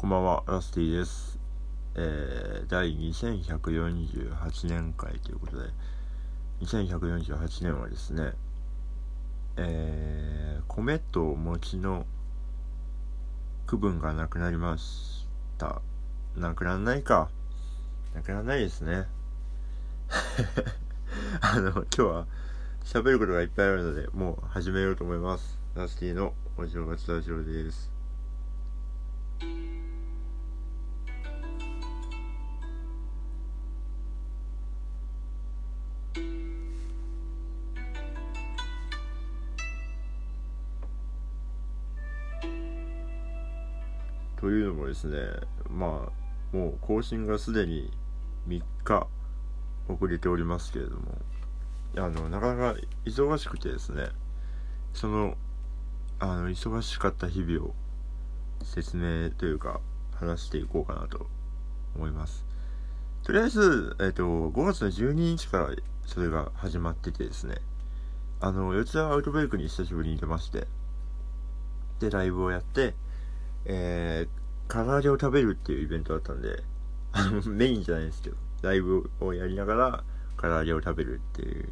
こんばんは、ラスティです。えー、第2148年会ということで、2148年はですね、えー、米と餅の区分がなくなりました。なくならないか。なくならないですね。あの、今日は喋ることがいっぱいあるので、もう始めようと思います。ラスティのお嬢がラジオです。というのもですね、まあ、もう更新がすでに3日遅れておりますけれども、あの、なかなか忙しくてですね、その、あの、忙しかった日々を説明というか、話していこうかなと思います。とりあえず、えっ、ー、と、5月の12日からそれが始まっててですね、あの、四谷アウトブレイクに久しぶりに出まして、で、ライブをやって、えー、唐揚げを食べるっていうイベントだったんで、メインじゃないですけど、ライブをやりながら、唐揚げを食べるっていう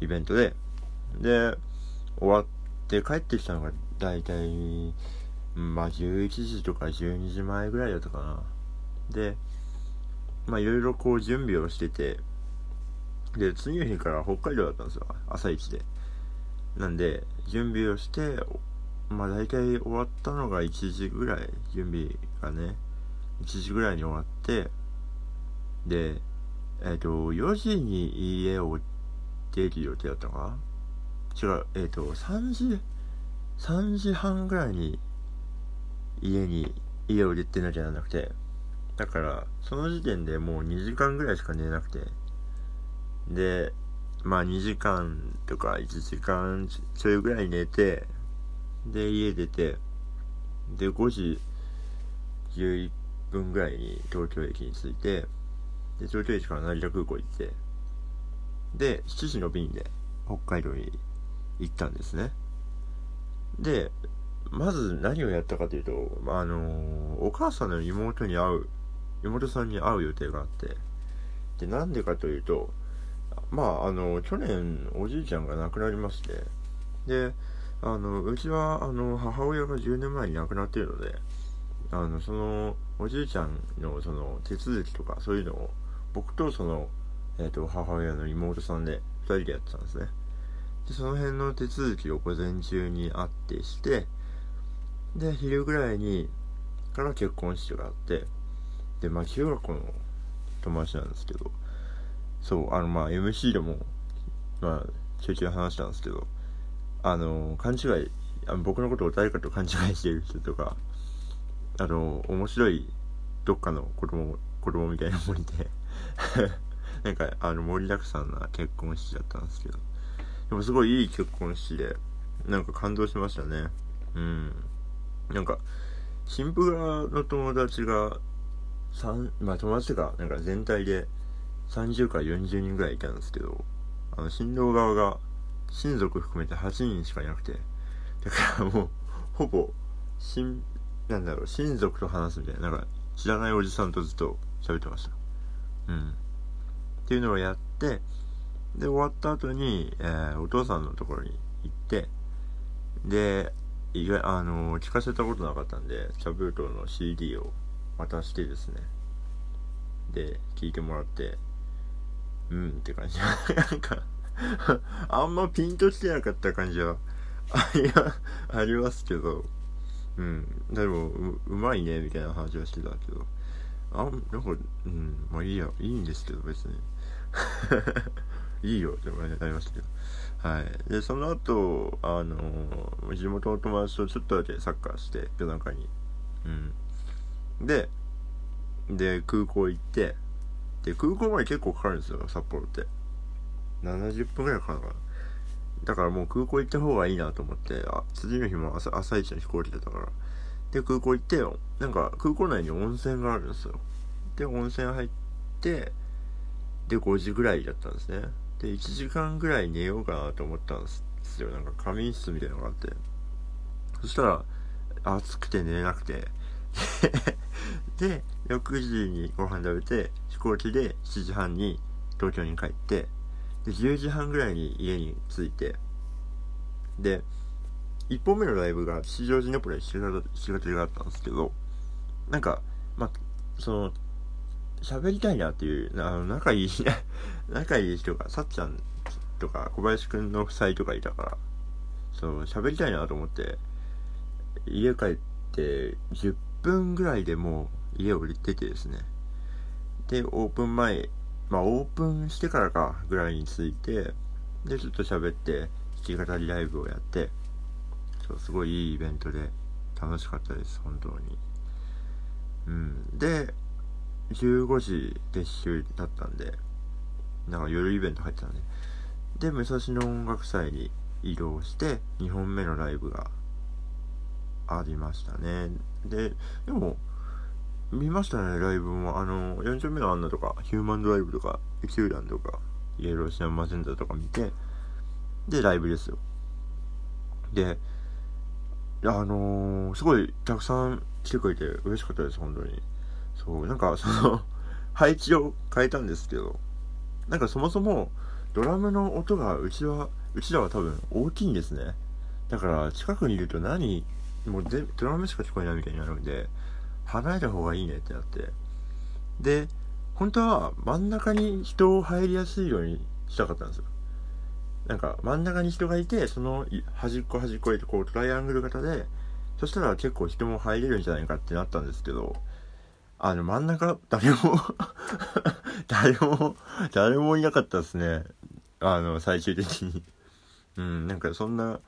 イベントで、で、終わって帰ってきたのが、だいたい、まあ、11時とか12時前ぐらいだったかな。で、まあ、いろいろこう準備をしてて、で、次の日から北海道だったんですよ。朝一で。なんで、準備をして、まあ大体終わったのが1時ぐらい、準備がね、1時ぐらいに終わって、で、えっ、ー、と、4時に家を出る予定だったのかな？違う、えっ、ー、と、3時、3時半ぐらいに家に、家を出てなきゃならなくて、だから、その時点でもう2時間ぐらいしか寝なくて、で、まあ2時間とか1時間ちょいぐらい寝て、で、家出て、で、5時11分ぐらいに東京駅に着いて、で、東京駅から成田空港行って、で、7時の便で北海道に行ったんですね。で、まず何をやったかというと、まあ、あの、お母さんの妹に会う、妹さんに会う予定があって、で、なんでかというと、まあ、あの、去年おじいちゃんが亡くなりまして、で、あの、うちは、あの、母親が10年前に亡くなっているので、あの、その、おじいちゃんの、その、手続きとか、そういうのを、僕とその、えっ、ー、と、母親の妹さんで、2人でやってたんですね。で、その辺の手続きを午前中にあってして、で、昼ぐらいに、から結婚式があって、で、まあ、中学校の友達なんですけど、そう、あの、まあ、MC でも、まあ、ちょいちょい話したんですけど、あの、勘違い、あの僕のことを誰かと勘違いしてる人とか、あの、面白いどっかの子供、子供みたいなもんで なんか、あの、盛りだくさんな結婚式だったんですけど、でもすごいいい結婚式で、なんか感動しましたね。うん。なんか、新婦側の友達が、三まあ友達が、なんか全体で30から40人ぐらいいたんですけど、あの、新郎側が親族含めて8人しかいなくて、だからもう、ほぼ、親、なんだろう、親族と話すみたいな、なんか、知らないおじさんとずっと喋ってました。うん。っていうのをやって、で、終わった後に、えー、お父さんのところに行って、で、意外、あの、聞かせたことなかったんで、チャブートの CD を渡してですね、で、聞いてもらって、うんって感じ。なんか あんまピンときてなかった感じは、あり、ありますけど、うん。でもう、うまいね、みたいな話はしてたけど、あん、なんか、うん、まあいいや、いいんですけど、別に。いいよってなりましたけど。はい。で、その後、あのー、地元の友達とちょっとだけサッカーして、夜中に。うん。で、で、空港行って、で、空港まで結構かかるんですよ、札幌って。70分ぐらいかかるかな。だからもう空港行った方がいいなと思って、あ、次の日も朝、朝一の飛行機だったから。で、空港行ってよ。なんか空港内に温泉があるんですよ。で、温泉入って、で、5時ぐらいだったんですね。で、1時間ぐらい寝ようかなと思ったんですよ。なんか仮眠室みたいなのがあって。そしたら、暑くて寝れなくて、で6時にご飯食べて飛行機で7時半に東京に帰ってで10時半ぐらいに家に着いて。で1本目のライブが吉祥寺ネポレ7月があったんですけどなんかまあその喋りたいなっていうあの仲いい 仲いい人がさっちゃんとか小林くんの夫妻とかいたからそう喋りたいなと思って家帰って10分ぐらいでもう家を出てですね。でオープン前まあオープンしてからかぐらいに着いてでちょっと喋って弾き語りライブをやってそうすごいいいイベントで楽しかったです本当に。うん。で15時撤収だったんでなんか夜イベント入ってたんで。で武蔵野音楽祭に移動して2本目のライブがありましたね。ででも見ましたねライブも。あの4丁目のアンナとかヒューマンドライブとかエキューランとかイエローシアンマゼンダとか見てでライブですよ。であのー、すごいたくさん来てくれて嬉しかったです本当に。そうなんかその 配置を変えたんですけどなんかそもそもドラムの音がうちはうちらは多分大きいんですね。だから近くにいると何もうドラムしか聞こえないみたいになるんで離れた方がいいねってなって。で本当は真ん中に人を入りやすいようにしたかったんですよ。なんか真ん中に人がいてその端っこ端っこへとこうトライアングル型でそしたら結構人も入れるんじゃないかってなったんですけどあの真ん中誰も 誰も誰もいなかったですね。あの最終的に。うんなんかそんな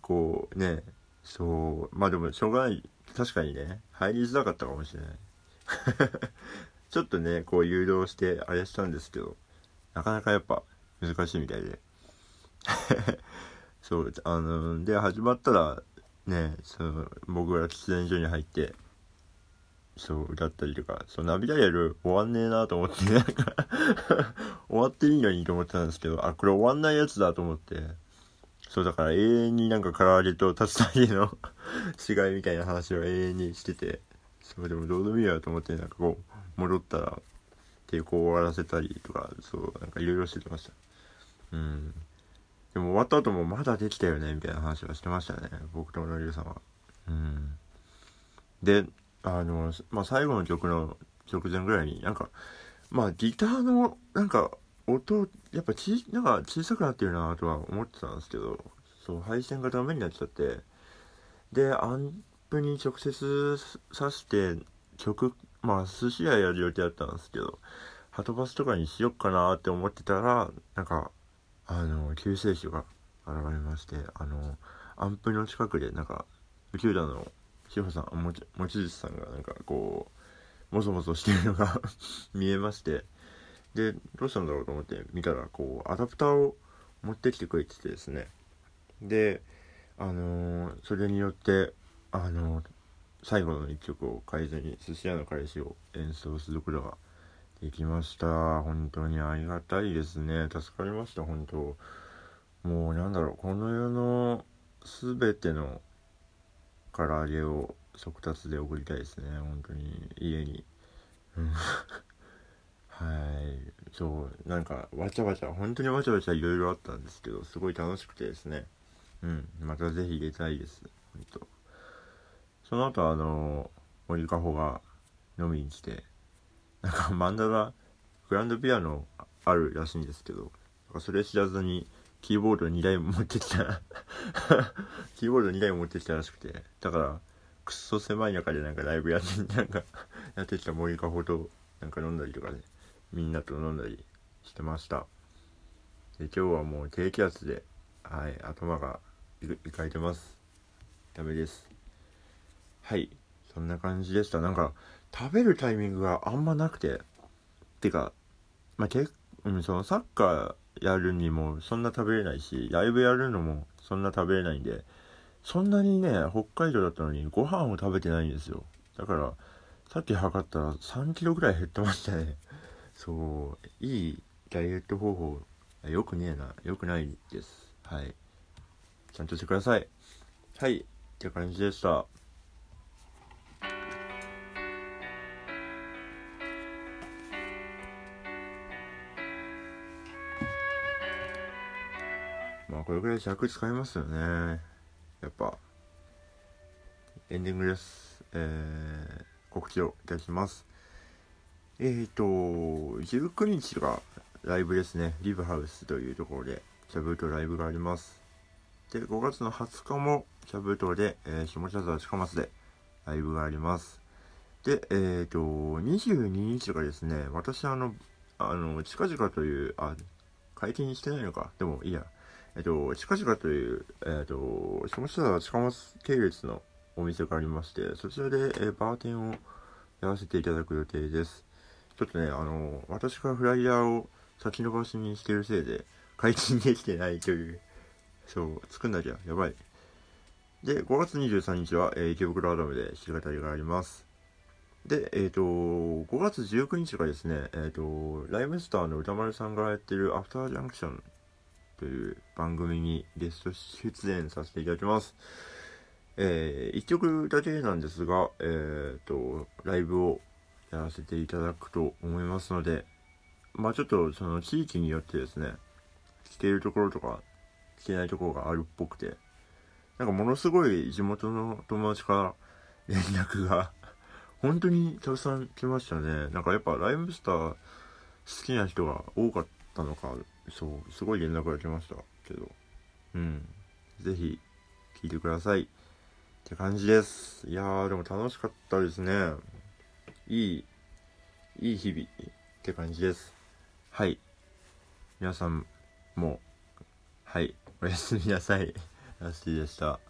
こうねそうまあでもしょうがない。確かにね。入りづらかったかもしれない。ちょっとねこう誘導してあれしたんですけどなかなかやっぱ難しいみたいで。そうあので始まったらねその僕が喫煙所に入ってそう歌ったりとかそうナビダイヤル終わんねえなと思ってなんか 終わっていいのにと思ってたんですけどあこれ終わんないやつだと思って。そうだから永遠になんか唐揚げと竜田揚げの 違いみたいな話を永遠にしててそうでもどうでもいいやと思ってなんかこう戻ったら抵抗を終わらせたりとかそうなんかいろいろしてました。うん。でも終わった後もまだできたよねみたいな話はしてましたね僕とのりゅうさんは。うん。であの、まあ、最後の曲の直前ぐらいになんかまあギターのなんか音やっぱちなんか小さくなってるなとは思ってたんですけどそう配線がダメになっちゃって。でアンプに直接さして曲まあ寿司屋やる予定だったんですけどハトバスとかにしよっかなって思ってたらなんかあの救世主が現れましてあのアンプの近くでなんか宇宙団の志保さん望月さんがなんかこうもぞもぞしてるのが 見えまして。でどうしたんだろうと思って見たらこうアダプターを持ってきてくれててですね。であのー、それによってあのー、最後の一曲を変えずに寿司屋の彼氏を演奏することができました。本当にありがたいですね。助かりました本当。もうなんだろうこの世の全ての唐揚げを速達で送りたいですね。本当に家に。うん。はい。そうなんかわちゃわちゃ本当にわちゃわちゃいろいろあったんですけどすごい楽しくてですね。うん。また是非入れたいです。本当その後あの森かほが飲みに来てなんかマンダラグランドピアノあるらしいんですけどそれ知らずにキーボード2台持ってきた キーボード2台持ってきたらしくてだからくっそ狭い中でなんかライブやってなんかやってきた森かほとなんか飲んだりとかで、ね、みんなと飲んだりしてました。で今日はもう低気圧ではい頭がいかれてます。ダメです。はいそんな感じでした。なんか食べるタイミングがあんまなくて。てかまあ結うん、そのサッカーやるにもそんな食べれないしライブやるのもそんな食べれないんでそんなにね北海道だったのにご飯を食べてないんですよ。だからさっき測ったら3キロぐらい減ってましたね。そういいダイエット方法よくねえな。よくないです。はい。ちゃんとしてください。はい。って感じでした。まあこれぐらい尺使いますよね。やっぱ。エンディングです。えー、告知をいたします。えっ、ー、と19日がライブですね。リブハウスというところでシャブートライブがあります。で5月の20日もシャブートで、えー、下北沢近松でライブがあります。でえっ、ー、と22日がですね私あのあの近々というあ解禁してないのか。でもいいや。えっと、近々という、えっと、下北沢近松系列のお店がありまして、そちらで、えバーテンをやらせていただく予定です。ちょっとね、あの、私がフライヤーを先延ばしにしてるせいで、解禁できてないという、そう、作んなきゃ、やばい。で、5月23日は、えー、池袋アダムで弾き語りがあります。で、えっ、ー、と、5月19日がですね、えっ、ー、と、ライムスターの歌丸さんがやってるアフタージャンクションという番組にゲスト出演させていただきます。えー、1曲だけなんですが、えーと、ライブをやらせていただくと思いますので、まあちょっとその地域によってですね、来ているところとか、来てないところがあるっぽくて、なんかものすごい地元の友達から連絡が本当にたくさん来ましたね。なんかやっぱライブスター好きな人が多かったのか、そうすごい連絡が来ました。けどうん。是非聞いてください。って感じです。いやーでも楽しかったですね。いいいい日々って感じです。はい。皆さんもはい。おやすみなさい。ラッシーでした。